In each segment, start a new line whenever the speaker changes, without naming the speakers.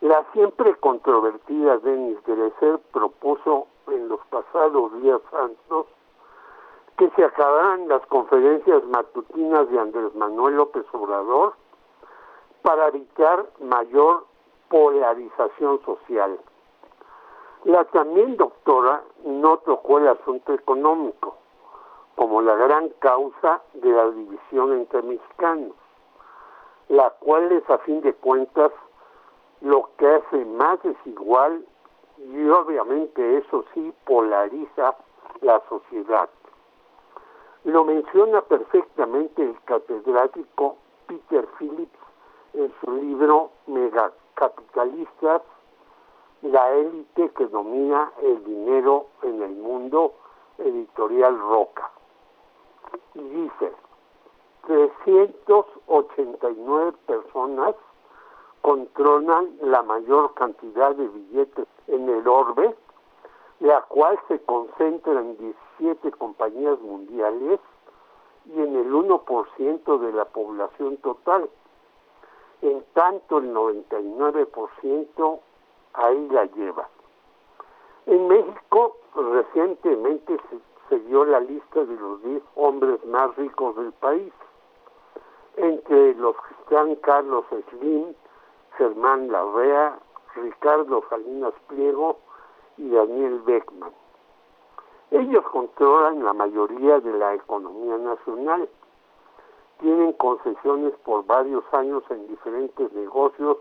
La siempre controvertida Denis Grecer propuso en los pasados días santos que se acabaran las conferencias matutinas de Andrés Manuel López Obrador para evitar mayor polarización social. La también doctora no tocó el asunto económico como la gran causa de la división entre mexicanos, la cual es a fin de cuentas lo que hace más desigual y obviamente eso sí polariza la sociedad. Lo menciona perfectamente el catedrático Peter Phillips en su libro Megacapitalistas, la élite que domina el dinero en el mundo, editorial Roca. Y dice, 389 personas controlan la mayor cantidad de billetes en el orbe, la cual se concentra en 17 compañías mundiales y en el 1% de la población total. En tanto, el 99% ahí la lleva. En México, recientemente se, se dio la lista de los 10 hombres más ricos del país, entre los que están Carlos Slim, Germán Larrea, Ricardo Salinas Pliego y Daniel Beckman. Ellos controlan la mayoría de la economía nacional. Tienen concesiones por varios años en diferentes negocios,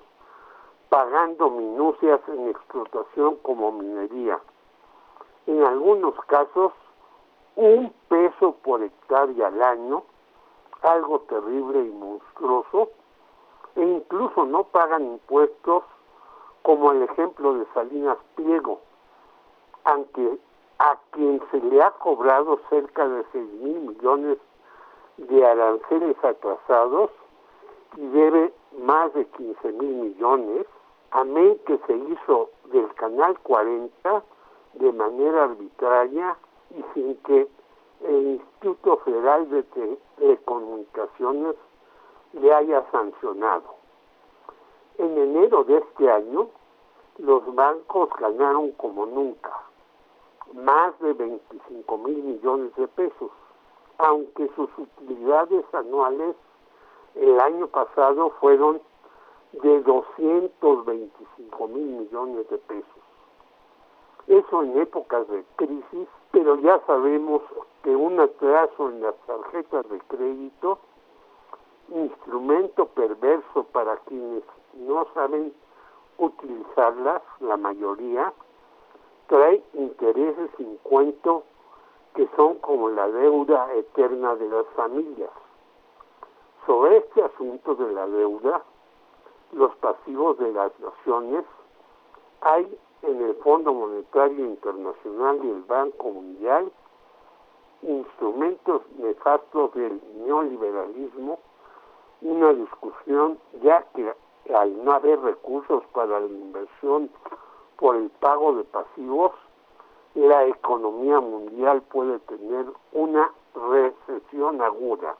pagando minucias en explotación como minería. En algunos casos, un peso por hectárea al año, algo terrible y monstruoso, e incluso no pagan impuestos como el ejemplo de Salinas Pliego, aunque a quien se le ha cobrado cerca de 6 mil millones de aranceles atrasados y debe más de 15 mil millones, a mí que se hizo del Canal 40 de manera arbitraria y sin que el Instituto Federal de Telecomunicaciones le haya sancionado. En enero de este año, los bancos ganaron como nunca, más de 25 mil millones de pesos, aunque sus utilidades anuales el año pasado fueron de 225 mil millones de pesos. Eso en épocas de crisis, pero ya sabemos que un atraso en las tarjetas de crédito instrumento perverso para quienes no saben utilizarlas, la mayoría, trae intereses sin cuento que son como la deuda eterna de las familias. Sobre este asunto de la deuda, los pasivos de las naciones, hay en el Fondo Monetario Internacional y el Banco Mundial instrumentos nefastos del neoliberalismo una discusión ya que al no haber recursos para la inversión por el pago de pasivos, la economía mundial puede tener una recesión aguda.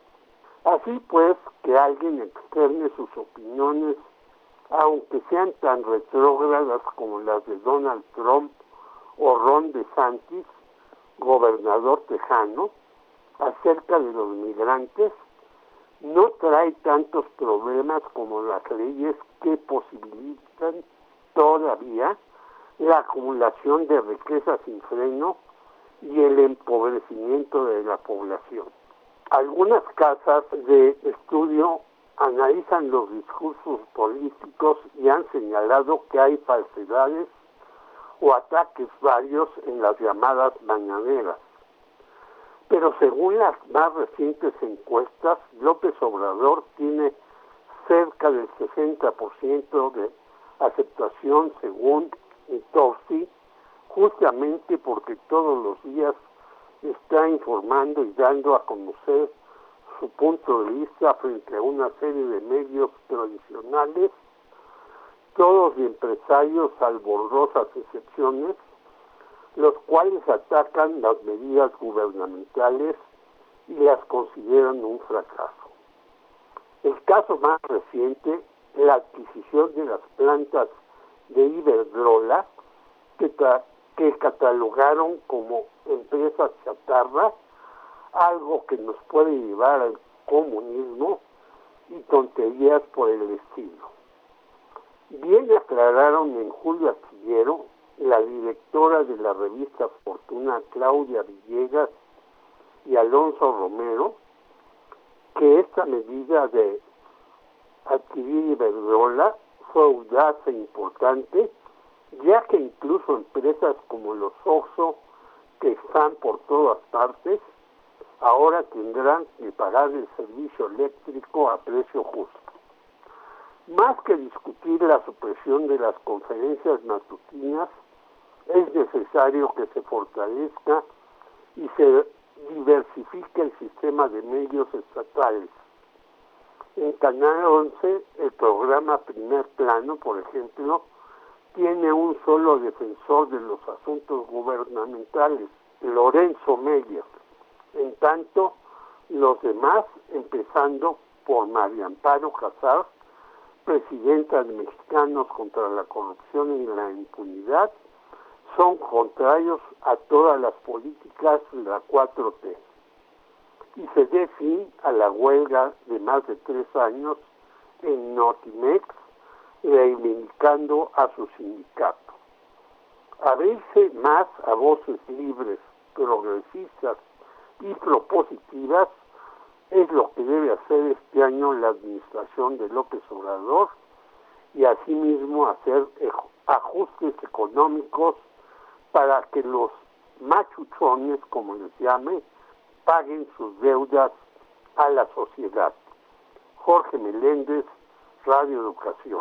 Así pues, que alguien externe sus opiniones, aunque sean tan retrógradas como las de Donald Trump o Ron DeSantis, gobernador tejano, acerca de los migrantes, no trae tantos problemas como las leyes que posibilitan todavía la acumulación de riqueza sin freno y el empobrecimiento de la población. Algunas casas de estudio analizan los discursos políticos y han señalado que hay falsedades o ataques varios en las llamadas mañaneras. Pero según las más recientes encuestas, López Obrador tiene cerca del 60% de aceptación según Torsi, justamente porque todos los días está informando y dando a conocer su punto de vista frente a una serie de medios tradicionales, todos empresarios, salvo rosas excepciones, los cuales atacan las medidas gubernamentales y las consideran un fracaso. El caso más reciente, la adquisición de las plantas de Iberdrola, que, catalogaron como empresas chatarra, algo que nos puede llevar al comunismo y tonterías por el estilo. Bien aclararon en Julio Astillero, la directora de la revista Fortuna, Claudia Villegas, y Alonso Romero, que esta medida de adquirir Iberdrola fue audaz e importante, ya que incluso empresas como los Oxo, que están por todas partes, ahora tendrán que pagar el servicio eléctrico a precio justo. Más que discutir la supresión de las conferencias matutinas, es necesario que se fortalezca y se diversifique el sistema de medios estatales. En Canal 11, el programa Primer Plano, por ejemplo, tiene un solo defensor de los asuntos gubernamentales, Lorenzo Meyer. En tanto, los demás, empezando por María Amparo Casar, presidenta de Mexicanos contra la Corrupción y la Impunidad, son contrarios a todas las políticas de la 4T. Y se dé fin a la huelga de más de tres años en Notimex, reivindicando a su sindicato. Abrirse más a voces libres, progresistas y propositivas es lo que debe hacer este año la administración de López Obrador y asimismo hacer ajustes económicos para que los machuchones, como les llame, paguen sus deudas a la sociedad. Jorge Meléndez, Radio Educación.